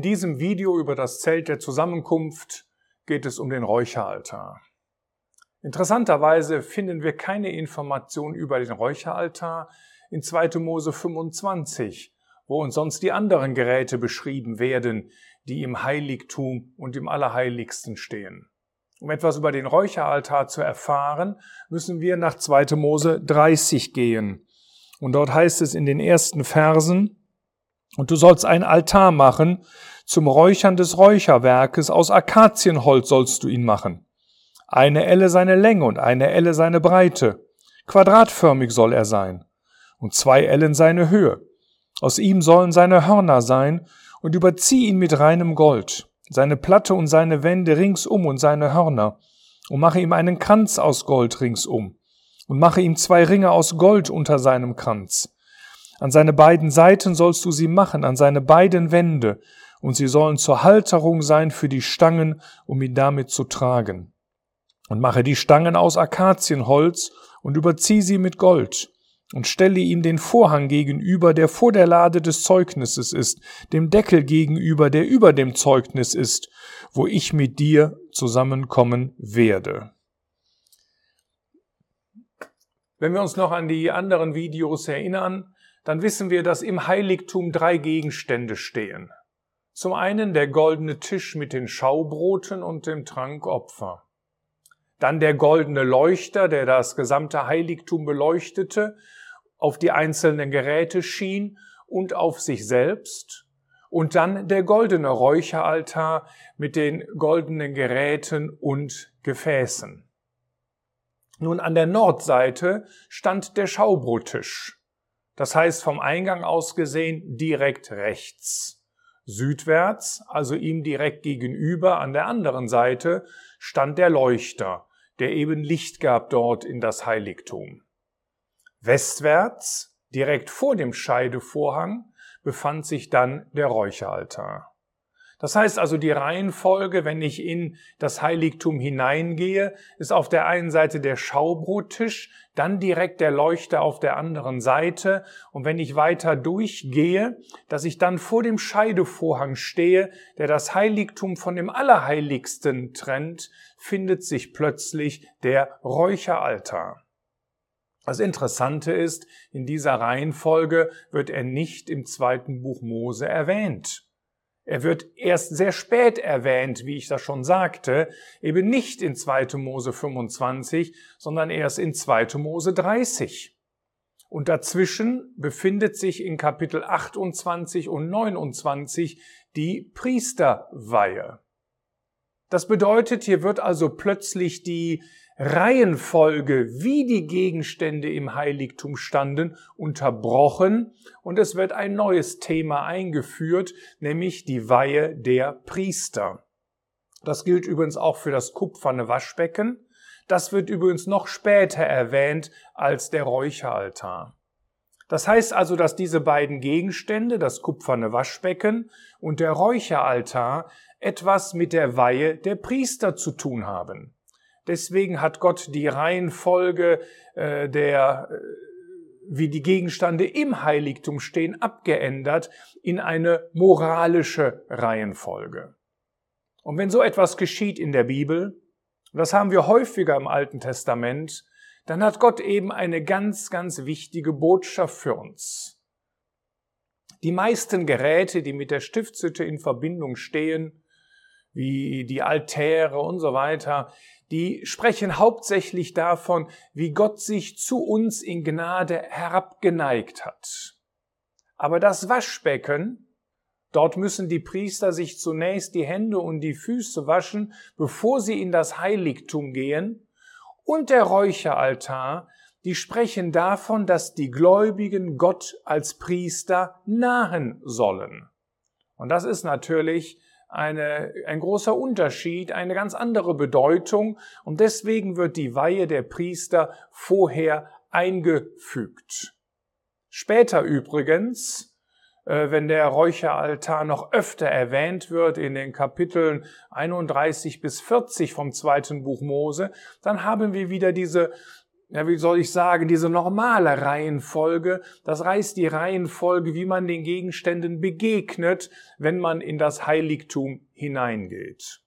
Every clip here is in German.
In diesem Video über das Zelt der Zusammenkunft geht es um den Räucheraltar. Interessanterweise finden wir keine Information über den Räucheraltar in 2. Mose 25, wo uns sonst die anderen Geräte beschrieben werden, die im Heiligtum und im Allerheiligsten stehen. Um etwas über den Räucheraltar zu erfahren, müssen wir nach 2. Mose 30 gehen. Und dort heißt es in den ersten Versen, und du sollst einen Altar machen, zum Räuchern des Räucherwerkes, aus Akazienholz sollst du ihn machen. Eine Elle seine Länge und eine Elle seine Breite. Quadratförmig soll er sein. Und zwei Ellen seine Höhe. Aus ihm sollen seine Hörner sein, und überzieh ihn mit reinem Gold, seine Platte und seine Wände ringsum und seine Hörner, und mache ihm einen Kranz aus Gold ringsum, und mache ihm zwei Ringe aus Gold unter seinem Kranz. An seine beiden Seiten sollst du sie machen, an seine beiden Wände, und sie sollen zur Halterung sein für die Stangen, um ihn damit zu tragen. Und mache die Stangen aus Akazienholz und überzieh sie mit Gold und stelle ihm den Vorhang gegenüber, der vor der Lade des Zeugnisses ist, dem Deckel gegenüber, der über dem Zeugnis ist, wo ich mit dir zusammenkommen werde. Wenn wir uns noch an die anderen Videos erinnern, dann wissen wir, dass im Heiligtum drei Gegenstände stehen. Zum einen der goldene Tisch mit den Schaubroten und dem Trankopfer. Dann der goldene Leuchter, der das gesamte Heiligtum beleuchtete, auf die einzelnen Geräte schien und auf sich selbst. Und dann der goldene Räucheraltar mit den goldenen Geräten und Gefäßen. Nun an der Nordseite stand der Schaubrottisch. Das heißt vom Eingang aus gesehen direkt rechts. Südwärts, also ihm direkt gegenüber an der anderen Seite, stand der Leuchter, der eben Licht gab dort in das Heiligtum. Westwärts, direkt vor dem Scheidevorhang, befand sich dann der Räucheraltar. Das heißt also, die Reihenfolge, wenn ich in das Heiligtum hineingehe, ist auf der einen Seite der Schaubrottisch, dann direkt der Leuchter auf der anderen Seite und wenn ich weiter durchgehe, dass ich dann vor dem Scheidevorhang stehe, der das Heiligtum von dem Allerheiligsten trennt, findet sich plötzlich der Räucheraltar. Das Interessante ist, in dieser Reihenfolge wird er nicht im zweiten Buch Mose erwähnt. Er wird erst sehr spät erwähnt, wie ich das schon sagte, eben nicht in 2. Mose 25, sondern erst in 2. Mose 30. Und dazwischen befindet sich in Kapitel 28 und 29 die Priesterweihe. Das bedeutet, hier wird also plötzlich die Reihenfolge, wie die Gegenstände im Heiligtum standen, unterbrochen und es wird ein neues Thema eingeführt, nämlich die Weihe der Priester. Das gilt übrigens auch für das kupferne Waschbecken. Das wird übrigens noch später erwähnt als der Räucheraltar. Das heißt also, dass diese beiden Gegenstände, das kupferne Waschbecken und der Räucheraltar, etwas mit der Weihe der Priester zu tun haben. Deswegen hat Gott die Reihenfolge äh, der, äh, wie die Gegenstände im Heiligtum stehen, abgeändert in eine moralische Reihenfolge. Und wenn so etwas geschieht in der Bibel, das haben wir häufiger im Alten Testament, dann hat Gott eben eine ganz, ganz wichtige Botschaft für uns. Die meisten Geräte, die mit der Stiftshütte in Verbindung stehen, wie die Altäre und so weiter, die sprechen hauptsächlich davon, wie Gott sich zu uns in Gnade herabgeneigt hat. Aber das Waschbecken, dort müssen die Priester sich zunächst die Hände und die Füße waschen, bevor sie in das Heiligtum gehen, und der Räucheraltar, die sprechen davon, dass die Gläubigen Gott als Priester nahen sollen. Und das ist natürlich eine, ein großer Unterschied, eine ganz andere Bedeutung und deswegen wird die Weihe der Priester vorher eingefügt. Später übrigens, äh, wenn der Räucheraltar noch öfter erwähnt wird in den Kapiteln 31 bis 40 vom zweiten Buch Mose, dann haben wir wieder diese ja, wie soll ich sagen, diese normale Reihenfolge, das reißt die Reihenfolge, wie man den Gegenständen begegnet, wenn man in das Heiligtum hineingeht.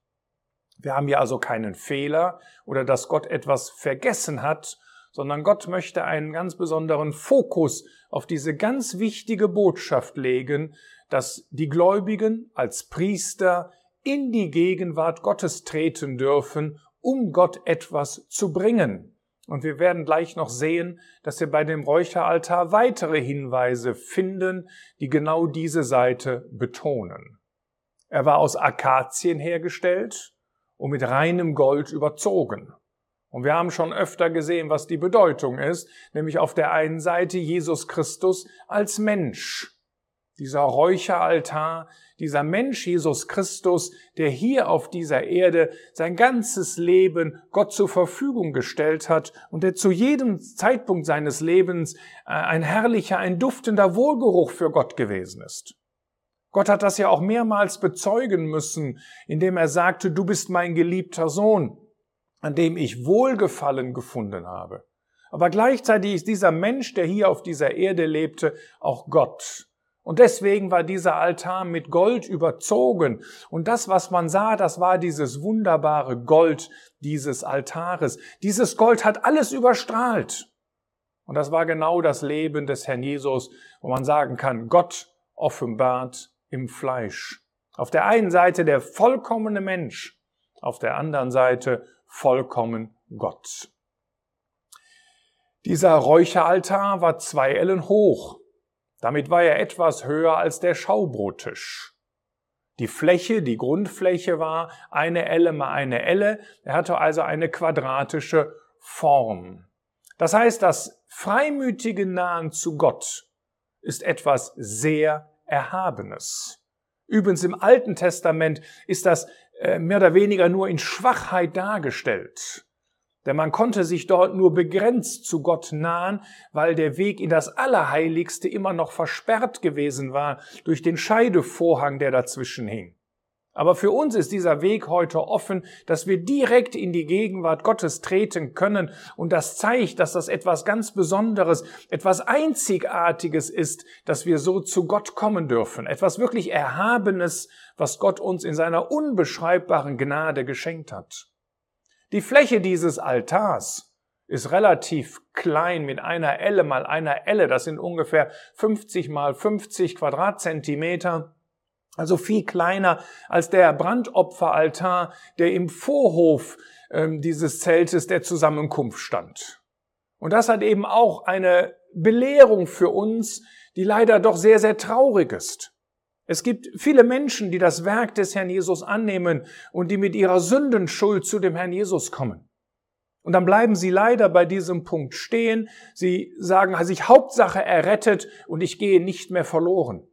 Wir haben hier also keinen Fehler oder dass Gott etwas vergessen hat, sondern Gott möchte einen ganz besonderen Fokus auf diese ganz wichtige Botschaft legen, dass die Gläubigen als Priester in die Gegenwart Gottes treten dürfen, um Gott etwas zu bringen. Und wir werden gleich noch sehen, dass wir bei dem Räucheraltar weitere Hinweise finden, die genau diese Seite betonen. Er war aus Akazien hergestellt und mit reinem Gold überzogen. Und wir haben schon öfter gesehen, was die Bedeutung ist, nämlich auf der einen Seite Jesus Christus als Mensch. Dieser Räucheraltar, dieser Mensch Jesus Christus, der hier auf dieser Erde sein ganzes Leben Gott zur Verfügung gestellt hat und der zu jedem Zeitpunkt seines Lebens äh, ein herrlicher, ein duftender Wohlgeruch für Gott gewesen ist. Gott hat das ja auch mehrmals bezeugen müssen, indem er sagte, du bist mein geliebter Sohn an dem ich Wohlgefallen gefunden habe. Aber gleichzeitig ist dieser Mensch, der hier auf dieser Erde lebte, auch Gott. Und deswegen war dieser Altar mit Gold überzogen. Und das, was man sah, das war dieses wunderbare Gold dieses Altares. Dieses Gold hat alles überstrahlt. Und das war genau das Leben des Herrn Jesus, wo man sagen kann, Gott offenbart im Fleisch. Auf der einen Seite der vollkommene Mensch, auf der anderen Seite vollkommen Gott. Dieser Räucheraltar war zwei Ellen hoch. Damit war er etwas höher als der Schaubrottisch. Die Fläche, die Grundfläche war eine Elle mal eine Elle. Er hatte also eine quadratische Form. Das heißt, das freimütige Nahen zu Gott ist etwas sehr Erhabenes. Übrigens im Alten Testament ist das äh, mehr oder weniger nur in Schwachheit dargestellt. Denn man konnte sich dort nur begrenzt zu Gott nahen, weil der Weg in das Allerheiligste immer noch versperrt gewesen war durch den Scheidevorhang, der dazwischen hing. Aber für uns ist dieser Weg heute offen, dass wir direkt in die Gegenwart Gottes treten können. Und das zeigt, dass das etwas ganz Besonderes, etwas Einzigartiges ist, dass wir so zu Gott kommen dürfen. Etwas wirklich Erhabenes, was Gott uns in seiner unbeschreibbaren Gnade geschenkt hat. Die Fläche dieses Altars ist relativ klein mit einer Elle mal einer Elle. Das sind ungefähr 50 mal 50 Quadratzentimeter. Also viel kleiner als der Brandopferaltar, der im Vorhof ähm, dieses Zeltes der Zusammenkunft stand. Und das hat eben auch eine Belehrung für uns, die leider doch sehr, sehr traurig ist. Es gibt viele Menschen, die das Werk des Herrn Jesus annehmen und die mit ihrer Sündenschuld zu dem Herrn Jesus kommen. Und dann bleiben sie leider bei diesem Punkt stehen. Sie sagen sich Hauptsache errettet und ich gehe nicht mehr verloren.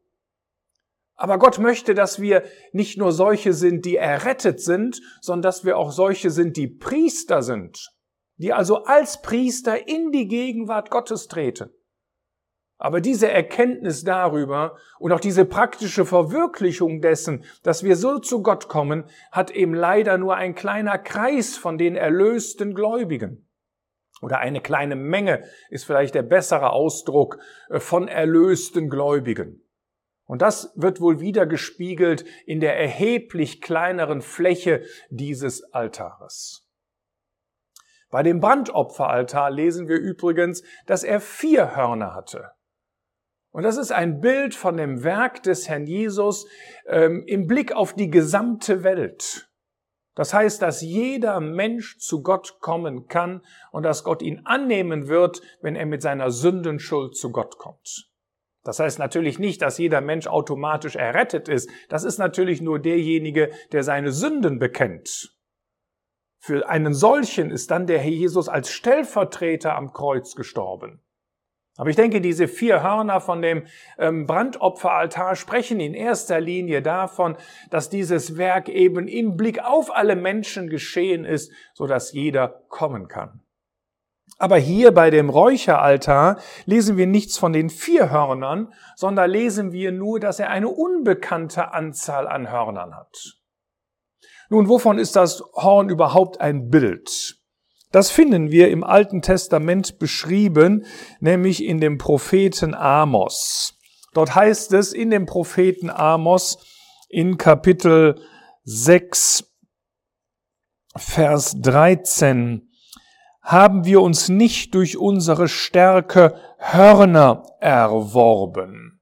Aber Gott möchte, dass wir nicht nur solche sind, die errettet sind, sondern dass wir auch solche sind, die Priester sind, die also als Priester in die Gegenwart Gottes treten. Aber diese Erkenntnis darüber und auch diese praktische Verwirklichung dessen, dass wir so zu Gott kommen, hat eben leider nur ein kleiner Kreis von den erlösten Gläubigen. Oder eine kleine Menge ist vielleicht der bessere Ausdruck äh, von erlösten Gläubigen. Und das wird wohl wieder gespiegelt in der erheblich kleineren Fläche dieses Altares. Bei dem Brandopferaltar lesen wir übrigens, dass er vier Hörner hatte. Und das ist ein Bild von dem Werk des Herrn Jesus ähm, im Blick auf die gesamte Welt. Das heißt, dass jeder Mensch zu Gott kommen kann und dass Gott ihn annehmen wird, wenn er mit seiner Sündenschuld zu Gott kommt. Das heißt natürlich nicht, dass jeder Mensch automatisch errettet ist. Das ist natürlich nur derjenige, der seine Sünden bekennt. Für einen solchen ist dann der Herr Jesus als Stellvertreter am Kreuz gestorben. Aber ich denke, diese vier Hörner von dem ähm, Brandopferaltar sprechen in erster Linie davon, dass dieses Werk eben im Blick auf alle Menschen geschehen ist, so dass jeder kommen kann. Aber hier bei dem Räucheraltar lesen wir nichts von den vier Hörnern, sondern lesen wir nur, dass er eine unbekannte Anzahl an Hörnern hat. Nun, wovon ist das Horn überhaupt ein Bild? Das finden wir im Alten Testament beschrieben, nämlich in dem Propheten Amos. Dort heißt es in dem Propheten Amos in Kapitel 6, Vers 13, haben wir uns nicht durch unsere Stärke Hörner erworben.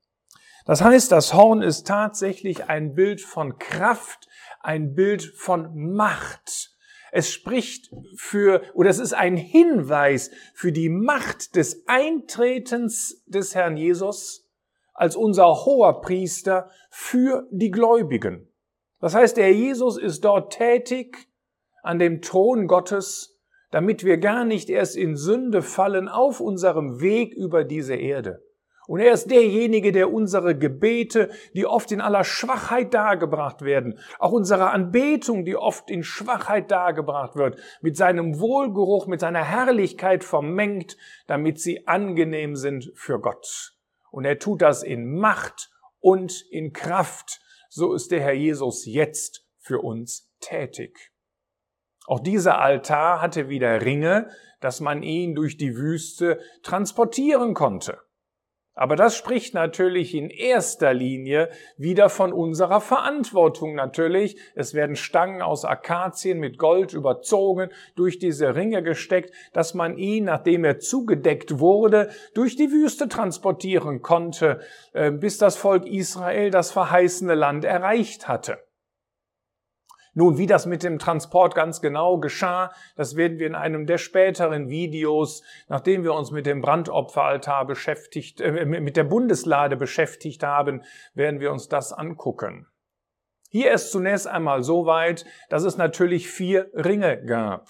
Das heißt, das Horn ist tatsächlich ein Bild von Kraft, ein Bild von Macht. Es spricht für, oder es ist ein Hinweis für die Macht des Eintretens des Herrn Jesus als unser hoher Priester für die Gläubigen. Das heißt, der Jesus ist dort tätig an dem Thron Gottes, damit wir gar nicht erst in Sünde fallen auf unserem Weg über diese Erde. Und er ist derjenige, der unsere Gebete, die oft in aller Schwachheit dargebracht werden, auch unsere Anbetung, die oft in Schwachheit dargebracht wird, mit seinem Wohlgeruch, mit seiner Herrlichkeit vermengt, damit sie angenehm sind für Gott. Und er tut das in Macht und in Kraft. So ist der Herr Jesus jetzt für uns tätig. Auch dieser Altar hatte wieder Ringe, dass man ihn durch die Wüste transportieren konnte. Aber das spricht natürlich in erster Linie wieder von unserer Verantwortung natürlich. Es werden Stangen aus Akazien mit Gold überzogen, durch diese Ringe gesteckt, dass man ihn, nachdem er zugedeckt wurde, durch die Wüste transportieren konnte, äh, bis das Volk Israel das verheißene Land erreicht hatte. Nun, wie das mit dem Transport ganz genau geschah, das werden wir in einem der späteren Videos, nachdem wir uns mit dem Brandopferaltar beschäftigt, äh, mit der Bundeslade beschäftigt haben, werden wir uns das angucken. Hier ist zunächst einmal so weit, dass es natürlich vier Ringe gab.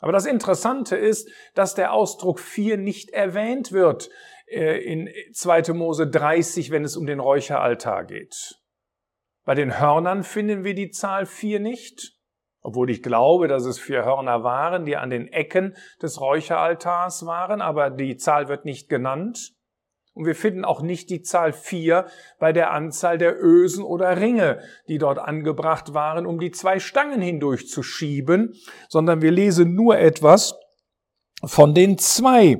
Aber das Interessante ist, dass der Ausdruck vier nicht erwähnt wird äh, in 2. Mose 30, wenn es um den Räucheraltar geht. Bei den Hörnern finden wir die Zahl vier nicht, obwohl ich glaube, dass es vier Hörner waren, die an den Ecken des Räucheraltars waren, aber die Zahl wird nicht genannt. Und wir finden auch nicht die Zahl vier bei der Anzahl der Ösen oder Ringe, die dort angebracht waren, um die zwei Stangen hindurch zu schieben, sondern wir lesen nur etwas von den zwei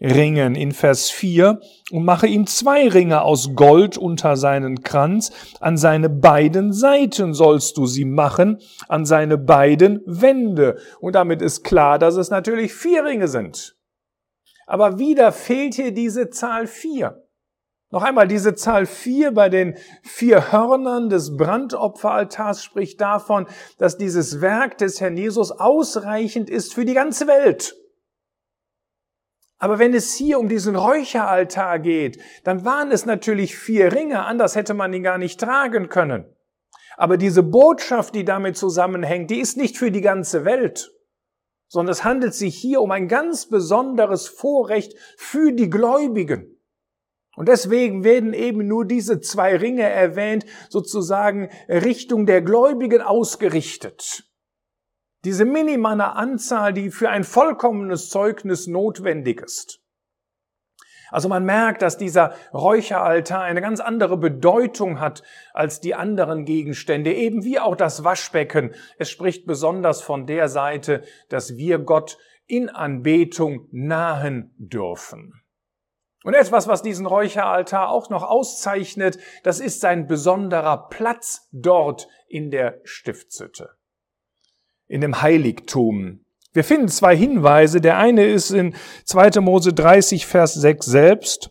Ringen in Vers 4 und mache ihm zwei Ringe aus Gold unter seinen Kranz. An seine beiden Seiten sollst du sie machen, an seine beiden Wände. Und damit ist klar, dass es natürlich vier Ringe sind. Aber wieder fehlt hier diese Zahl vier. Noch einmal, diese Zahl vier bei den vier Hörnern des Brandopferaltars spricht davon, dass dieses Werk des Herrn Jesus ausreichend ist für die ganze Welt. Aber wenn es hier um diesen Räucheraltar geht, dann waren es natürlich vier Ringe, anders hätte man ihn gar nicht tragen können. Aber diese Botschaft, die damit zusammenhängt, die ist nicht für die ganze Welt, sondern es handelt sich hier um ein ganz besonderes Vorrecht für die Gläubigen. Und deswegen werden eben nur diese zwei Ringe erwähnt, sozusagen Richtung der Gläubigen ausgerichtet. Diese minimale Anzahl, die für ein vollkommenes Zeugnis notwendig ist. Also man merkt, dass dieser Räucheraltar eine ganz andere Bedeutung hat als die anderen Gegenstände, eben wie auch das Waschbecken. Es spricht besonders von der Seite, dass wir Gott in Anbetung nahen dürfen. Und etwas, was diesen Räucheraltar auch noch auszeichnet, das ist sein besonderer Platz dort in der Stiftshütte in dem Heiligtum. Wir finden zwei Hinweise. Der eine ist in 2. Mose 30, Vers 6 selbst.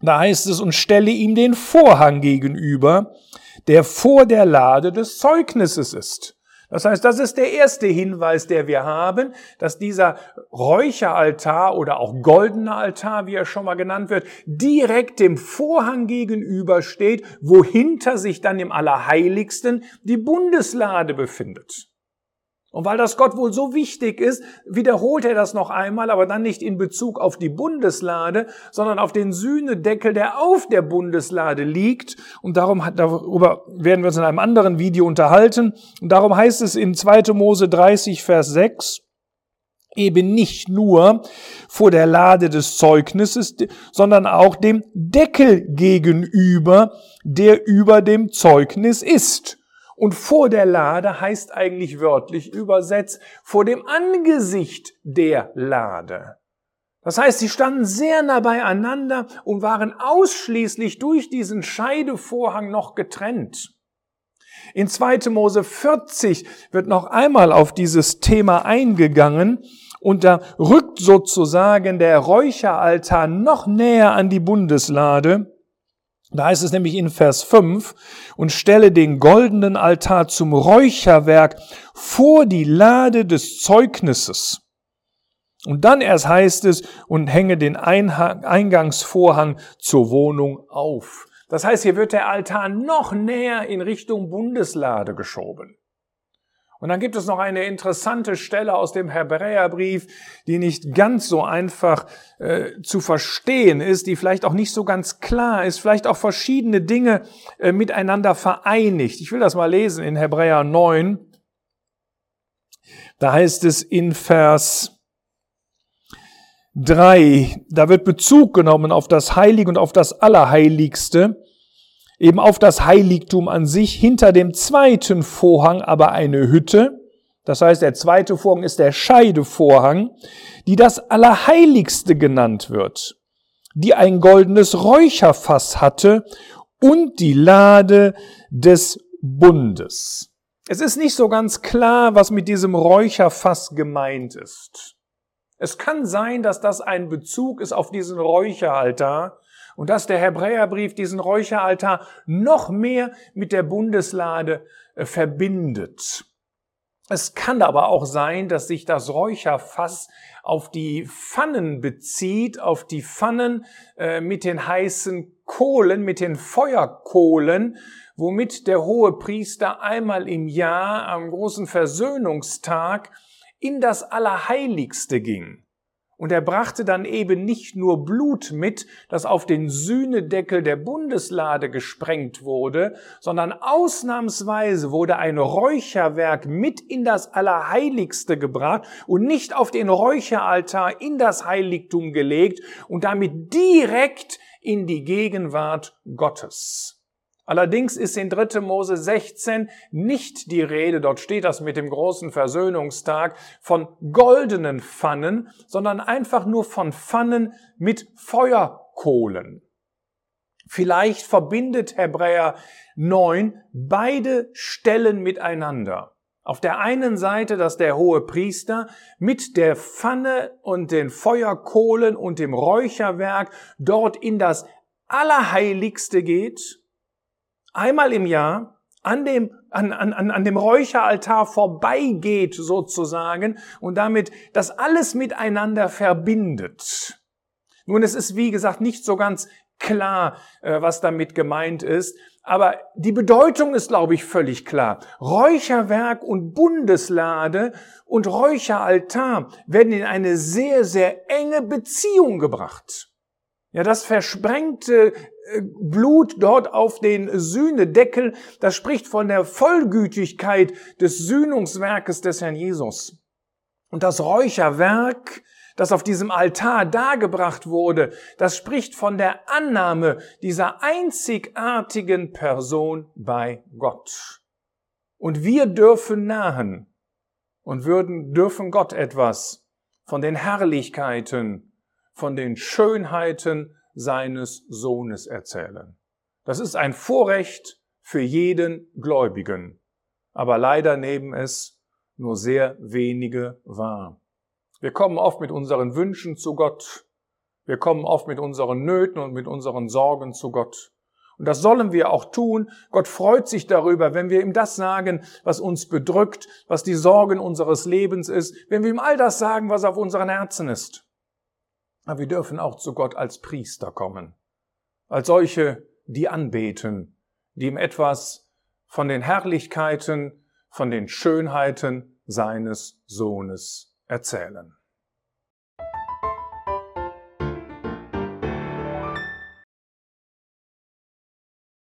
Da heißt es, und stelle ihm den Vorhang gegenüber, der vor der Lade des Zeugnisses ist. Das heißt, das ist der erste Hinweis, der wir haben, dass dieser Räucheraltar oder auch goldener Altar, wie er schon mal genannt wird, direkt dem Vorhang gegenüber steht, wohinter sich dann im Allerheiligsten die Bundeslade befindet. Und weil das Gott wohl so wichtig ist, wiederholt er das noch einmal, aber dann nicht in Bezug auf die Bundeslade, sondern auf den Sühnedeckel, der auf der Bundeslade liegt. Und darum, darüber werden wir uns in einem anderen Video unterhalten. Und darum heißt es in 2. Mose 30, Vers 6, eben nicht nur vor der Lade des Zeugnisses, sondern auch dem Deckel gegenüber, der über dem Zeugnis ist. Und vor der Lade heißt eigentlich wörtlich übersetzt vor dem Angesicht der Lade. Das heißt, sie standen sehr nah beieinander und waren ausschließlich durch diesen Scheidevorhang noch getrennt. In 2. Mose 40 wird noch einmal auf dieses Thema eingegangen und da rückt sozusagen der Räucheraltar noch näher an die Bundeslade. Da heißt es nämlich in Vers 5, und stelle den goldenen Altar zum Räucherwerk vor die Lade des Zeugnisses. Und dann erst heißt es, und hänge den Eingangsvorhang zur Wohnung auf. Das heißt, hier wird der Altar noch näher in Richtung Bundeslade geschoben. Und dann gibt es noch eine interessante Stelle aus dem Hebräerbrief, die nicht ganz so einfach äh, zu verstehen ist, die vielleicht auch nicht so ganz klar ist, vielleicht auch verschiedene Dinge äh, miteinander vereinigt. Ich will das mal lesen in Hebräer 9. Da heißt es in Vers 3, da wird Bezug genommen auf das Heilige und auf das Allerheiligste eben auf das Heiligtum an sich, hinter dem zweiten Vorhang aber eine Hütte, das heißt, der zweite Vorhang ist der Scheidevorhang, die das Allerheiligste genannt wird, die ein goldenes Räucherfass hatte und die Lade des Bundes. Es ist nicht so ganz klar, was mit diesem Räucherfass gemeint ist. Es kann sein, dass das ein Bezug ist auf diesen Räucheraltar, und dass der Hebräerbrief diesen Räucheraltar noch mehr mit der Bundeslade äh, verbindet. Es kann aber auch sein, dass sich das Räucherfass auf die Pfannen bezieht, auf die Pfannen äh, mit den heißen Kohlen, mit den Feuerkohlen, womit der hohe Priester einmal im Jahr am großen Versöhnungstag in das Allerheiligste ging. Und er brachte dann eben nicht nur Blut mit, das auf den Sühnedeckel der Bundeslade gesprengt wurde, sondern ausnahmsweise wurde ein Räucherwerk mit in das Allerheiligste gebracht und nicht auf den Räucheraltar in das Heiligtum gelegt und damit direkt in die Gegenwart Gottes. Allerdings ist in 3. Mose 16 nicht die Rede, dort steht das mit dem großen Versöhnungstag, von goldenen Pfannen, sondern einfach nur von Pfannen mit Feuerkohlen. Vielleicht verbindet Hebräer 9 beide Stellen miteinander. Auf der einen Seite, dass der hohe Priester mit der Pfanne und den Feuerkohlen und dem Räucherwerk dort in das Allerheiligste geht einmal im Jahr an dem, an, an, an dem Räucheraltar vorbeigeht sozusagen und damit das alles miteinander verbindet. Nun, es ist wie gesagt nicht so ganz klar, äh, was damit gemeint ist, aber die Bedeutung ist, glaube ich, völlig klar. Räucherwerk und Bundeslade und Räucheraltar werden in eine sehr, sehr enge Beziehung gebracht. Ja, das versprengte äh, Blut dort auf den Sühnedeckel, das spricht von der Vollgütigkeit des Sühnungswerkes des Herrn Jesus. Und das Räucherwerk, das auf diesem Altar dargebracht wurde, das spricht von der Annahme dieser einzigartigen Person bei Gott. Und wir dürfen nahen und würden, dürfen Gott etwas von den Herrlichkeiten von den Schönheiten seines Sohnes erzählen. Das ist ein Vorrecht für jeden Gläubigen, aber leider nehmen es nur sehr wenige wahr. Wir kommen oft mit unseren Wünschen zu Gott, wir kommen oft mit unseren Nöten und mit unseren Sorgen zu Gott. Und das sollen wir auch tun. Gott freut sich darüber, wenn wir ihm das sagen, was uns bedrückt, was die Sorgen unseres Lebens ist, wenn wir ihm all das sagen, was auf unseren Herzen ist. Aber wir dürfen auch zu Gott als Priester kommen, als solche, die anbeten, die ihm etwas von den Herrlichkeiten, von den Schönheiten seines Sohnes erzählen.